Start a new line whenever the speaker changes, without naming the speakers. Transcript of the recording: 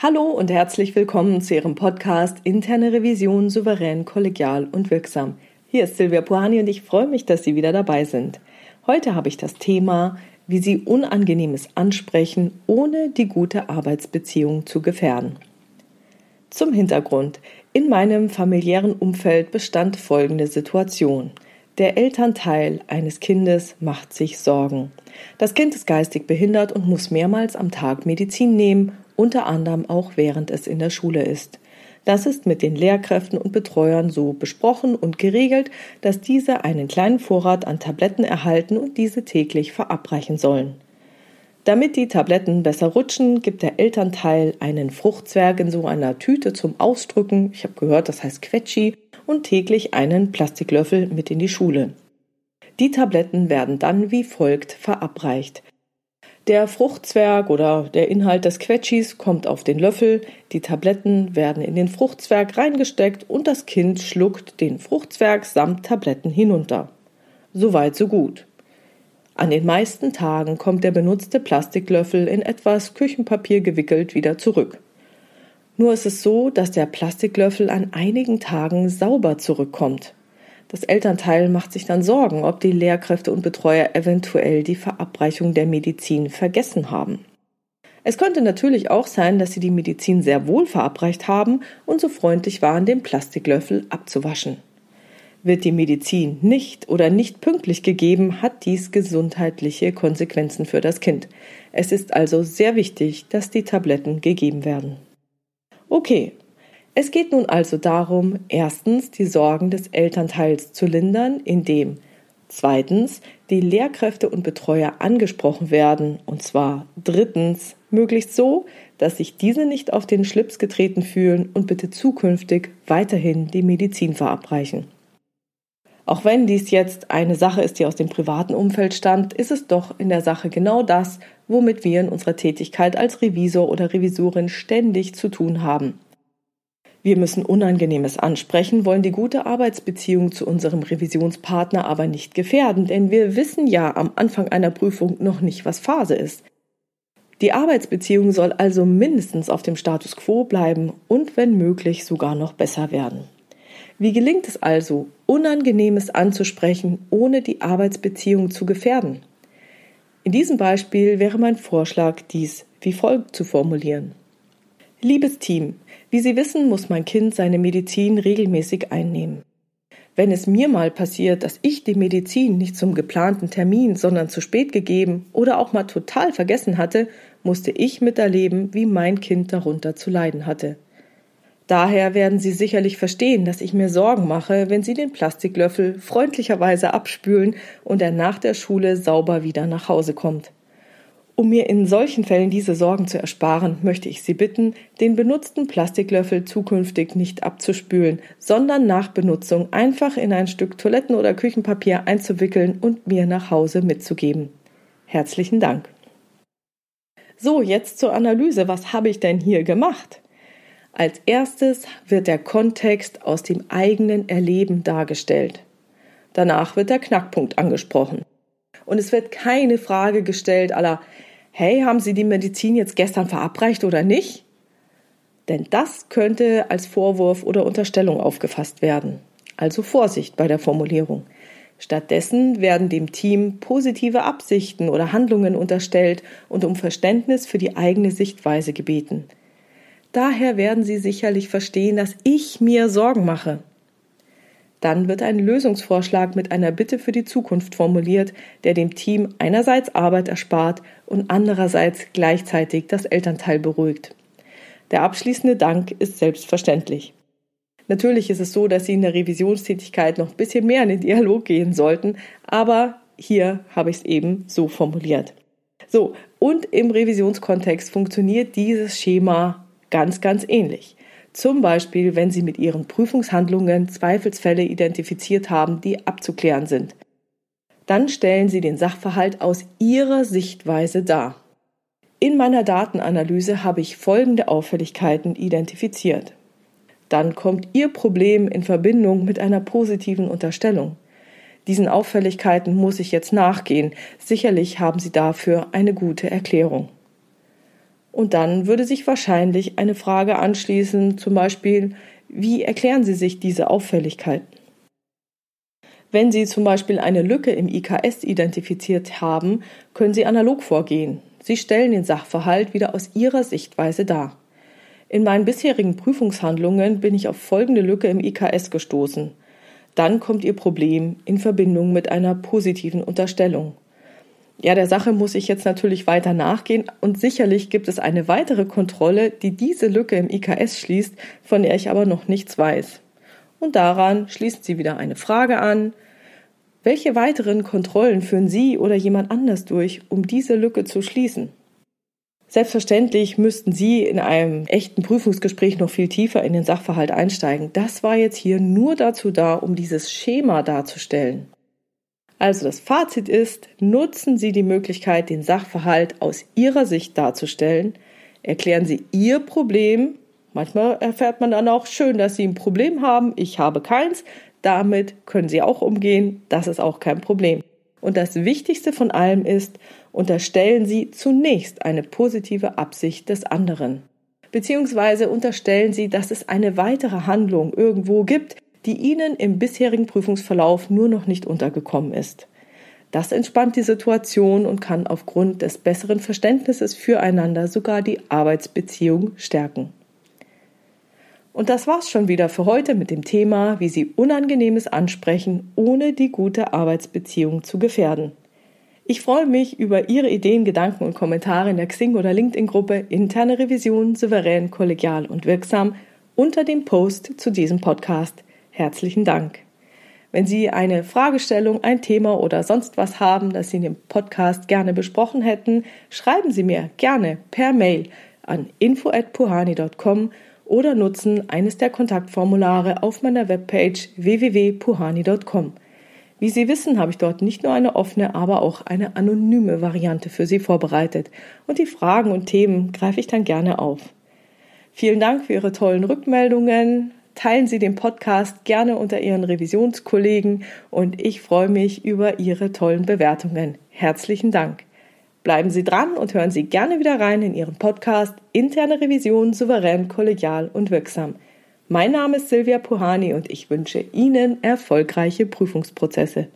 Hallo und herzlich willkommen zu Ihrem Podcast Interne Revision souverän, kollegial und wirksam. Hier ist Silvia Puhani und ich freue mich, dass Sie wieder dabei sind. Heute habe ich das Thema, wie Sie Unangenehmes ansprechen, ohne die gute Arbeitsbeziehung zu gefährden. Zum Hintergrund. In meinem familiären Umfeld bestand folgende Situation. Der Elternteil eines Kindes macht sich Sorgen. Das Kind ist geistig behindert und muss mehrmals am Tag Medizin nehmen unter anderem auch während es in der Schule ist. Das ist mit den Lehrkräften und Betreuern so besprochen und geregelt, dass diese einen kleinen Vorrat an Tabletten erhalten und diese täglich verabreichen sollen. Damit die Tabletten besser rutschen, gibt der Elternteil einen Fruchtzwerg in so einer Tüte zum Ausdrücken, ich habe gehört, das heißt Quetschi, und täglich einen Plastiklöffel mit in die Schule. Die Tabletten werden dann wie folgt verabreicht. Der Fruchtzwerg oder der Inhalt des Quetschis kommt auf den Löffel, die Tabletten werden in den Fruchtzwerg reingesteckt und das Kind schluckt den Fruchtzwerg samt Tabletten hinunter. Soweit so gut. An den meisten Tagen kommt der benutzte Plastiklöffel in etwas Küchenpapier gewickelt wieder zurück. Nur ist es so, dass der Plastiklöffel an einigen Tagen sauber zurückkommt. Das Elternteil macht sich dann Sorgen, ob die Lehrkräfte und Betreuer eventuell die Verabreichung der Medizin vergessen haben. Es könnte natürlich auch sein, dass sie die Medizin sehr wohl verabreicht haben und so freundlich waren, den Plastiklöffel abzuwaschen. Wird die Medizin nicht oder nicht pünktlich gegeben, hat dies gesundheitliche Konsequenzen für das Kind. Es ist also sehr wichtig, dass die Tabletten gegeben werden. Okay, es geht nun also darum, erstens die Sorgen des Elternteils zu lindern, indem zweitens die Lehrkräfte und Betreuer angesprochen werden, und zwar drittens möglichst so, dass sich diese nicht auf den Schlips getreten fühlen und bitte zukünftig weiterhin die Medizin verabreichen. Auch wenn dies jetzt eine Sache ist, die aus dem privaten Umfeld stammt, ist es doch in der Sache genau das, womit wir in unserer Tätigkeit als Revisor oder Revisorin ständig zu tun haben. Wir müssen Unangenehmes ansprechen, wollen die gute Arbeitsbeziehung zu unserem Revisionspartner aber nicht gefährden, denn wir wissen ja am Anfang einer Prüfung noch nicht, was Phase ist. Die Arbeitsbeziehung soll also mindestens auf dem Status quo bleiben und wenn möglich sogar noch besser werden. Wie gelingt es also, Unangenehmes anzusprechen, ohne die Arbeitsbeziehung zu gefährden? In diesem Beispiel wäre mein Vorschlag, dies wie folgt zu formulieren. Liebes Team, wie Sie wissen, muss mein Kind seine Medizin regelmäßig einnehmen. Wenn es mir mal passiert, dass ich die Medizin nicht zum geplanten Termin, sondern zu spät gegeben oder auch mal total vergessen hatte, musste ich miterleben, wie mein Kind darunter zu leiden hatte. Daher werden Sie sicherlich verstehen, dass ich mir Sorgen mache, wenn Sie den Plastiklöffel freundlicherweise abspülen und er nach der Schule sauber wieder nach Hause kommt. Um mir in solchen Fällen diese Sorgen zu ersparen, möchte ich Sie bitten, den benutzten Plastiklöffel zukünftig nicht abzuspülen, sondern nach Benutzung einfach in ein Stück Toiletten- oder Küchenpapier einzuwickeln und mir nach Hause mitzugeben. Herzlichen Dank. So, jetzt zur Analyse. Was habe ich denn hier gemacht? Als erstes wird der Kontext aus dem eigenen Erleben dargestellt. Danach wird der Knackpunkt angesprochen. Und es wird keine Frage gestellt aller hey, haben Sie die Medizin jetzt gestern verabreicht oder nicht? Denn das könnte als Vorwurf oder Unterstellung aufgefasst werden. Also Vorsicht bei der Formulierung. Stattdessen werden dem Team positive Absichten oder Handlungen unterstellt und um Verständnis für die eigene Sichtweise gebeten. Daher werden Sie sicherlich verstehen, dass ich mir Sorgen mache. Dann wird ein Lösungsvorschlag mit einer Bitte für die Zukunft formuliert, der dem Team einerseits Arbeit erspart und andererseits gleichzeitig das Elternteil beruhigt. Der abschließende Dank ist selbstverständlich. Natürlich ist es so, dass Sie in der Revisionstätigkeit noch ein bisschen mehr in den Dialog gehen sollten, aber hier habe ich es eben so formuliert. So, und im Revisionskontext funktioniert dieses Schema ganz, ganz ähnlich. Zum Beispiel, wenn Sie mit Ihren Prüfungshandlungen Zweifelsfälle identifiziert haben, die abzuklären sind. Dann stellen Sie den Sachverhalt aus Ihrer Sichtweise dar. In meiner Datenanalyse habe ich folgende Auffälligkeiten identifiziert. Dann kommt Ihr Problem in Verbindung mit einer positiven Unterstellung. Diesen Auffälligkeiten muss ich jetzt nachgehen. Sicherlich haben Sie dafür eine gute Erklärung. Und dann würde sich wahrscheinlich eine Frage anschließen, zum Beispiel, wie erklären Sie sich diese Auffälligkeiten? Wenn Sie zum Beispiel eine Lücke im IKS identifiziert haben, können Sie analog vorgehen. Sie stellen den Sachverhalt wieder aus Ihrer Sichtweise dar. In meinen bisherigen Prüfungshandlungen bin ich auf folgende Lücke im IKS gestoßen. Dann kommt Ihr Problem in Verbindung mit einer positiven Unterstellung. Ja, der Sache muss ich jetzt natürlich weiter nachgehen und sicherlich gibt es eine weitere Kontrolle, die diese Lücke im IKS schließt, von der ich aber noch nichts weiß. Und daran schließt sie wieder eine Frage an. Welche weiteren Kontrollen führen Sie oder jemand anders durch, um diese Lücke zu schließen? Selbstverständlich müssten Sie in einem echten Prüfungsgespräch noch viel tiefer in den Sachverhalt einsteigen. Das war jetzt hier nur dazu da, um dieses Schema darzustellen. Also das Fazit ist, nutzen Sie die Möglichkeit, den Sachverhalt aus Ihrer Sicht darzustellen, erklären Sie Ihr Problem. Manchmal erfährt man dann auch schön, dass Sie ein Problem haben. Ich habe keins. Damit können Sie auch umgehen. Das ist auch kein Problem. Und das Wichtigste von allem ist, unterstellen Sie zunächst eine positive Absicht des anderen. Beziehungsweise unterstellen Sie, dass es eine weitere Handlung irgendwo gibt, die Ihnen im bisherigen Prüfungsverlauf nur noch nicht untergekommen ist. Das entspannt die Situation und kann aufgrund des besseren Verständnisses füreinander sogar die Arbeitsbeziehung stärken. Und das war's schon wieder für heute mit dem Thema, wie Sie Unangenehmes ansprechen, ohne die gute Arbeitsbeziehung zu gefährden. Ich freue mich über Ihre Ideen, Gedanken und Kommentare in der Xing- oder LinkedIn-Gruppe Interne Revision souverän, kollegial und wirksam unter dem Post zu diesem Podcast. Herzlichen Dank. Wenn Sie eine Fragestellung, ein Thema oder sonst was haben, das Sie in dem Podcast gerne besprochen hätten, schreiben Sie mir gerne per Mail an info@puhani.com oder nutzen eines der Kontaktformulare auf meiner Webpage www.puhani.com. Wie Sie wissen, habe ich dort nicht nur eine offene, aber auch eine anonyme Variante für Sie vorbereitet und die Fragen und Themen greife ich dann gerne auf. Vielen Dank für Ihre tollen Rückmeldungen. Teilen Sie den Podcast gerne unter Ihren Revisionskollegen und ich freue mich über Ihre tollen Bewertungen. Herzlichen Dank. Bleiben Sie dran und hören Sie gerne wieder rein in Ihren Podcast Interne Revision souverän, kollegial und wirksam. Mein Name ist Silvia Puhani und ich wünsche Ihnen erfolgreiche Prüfungsprozesse.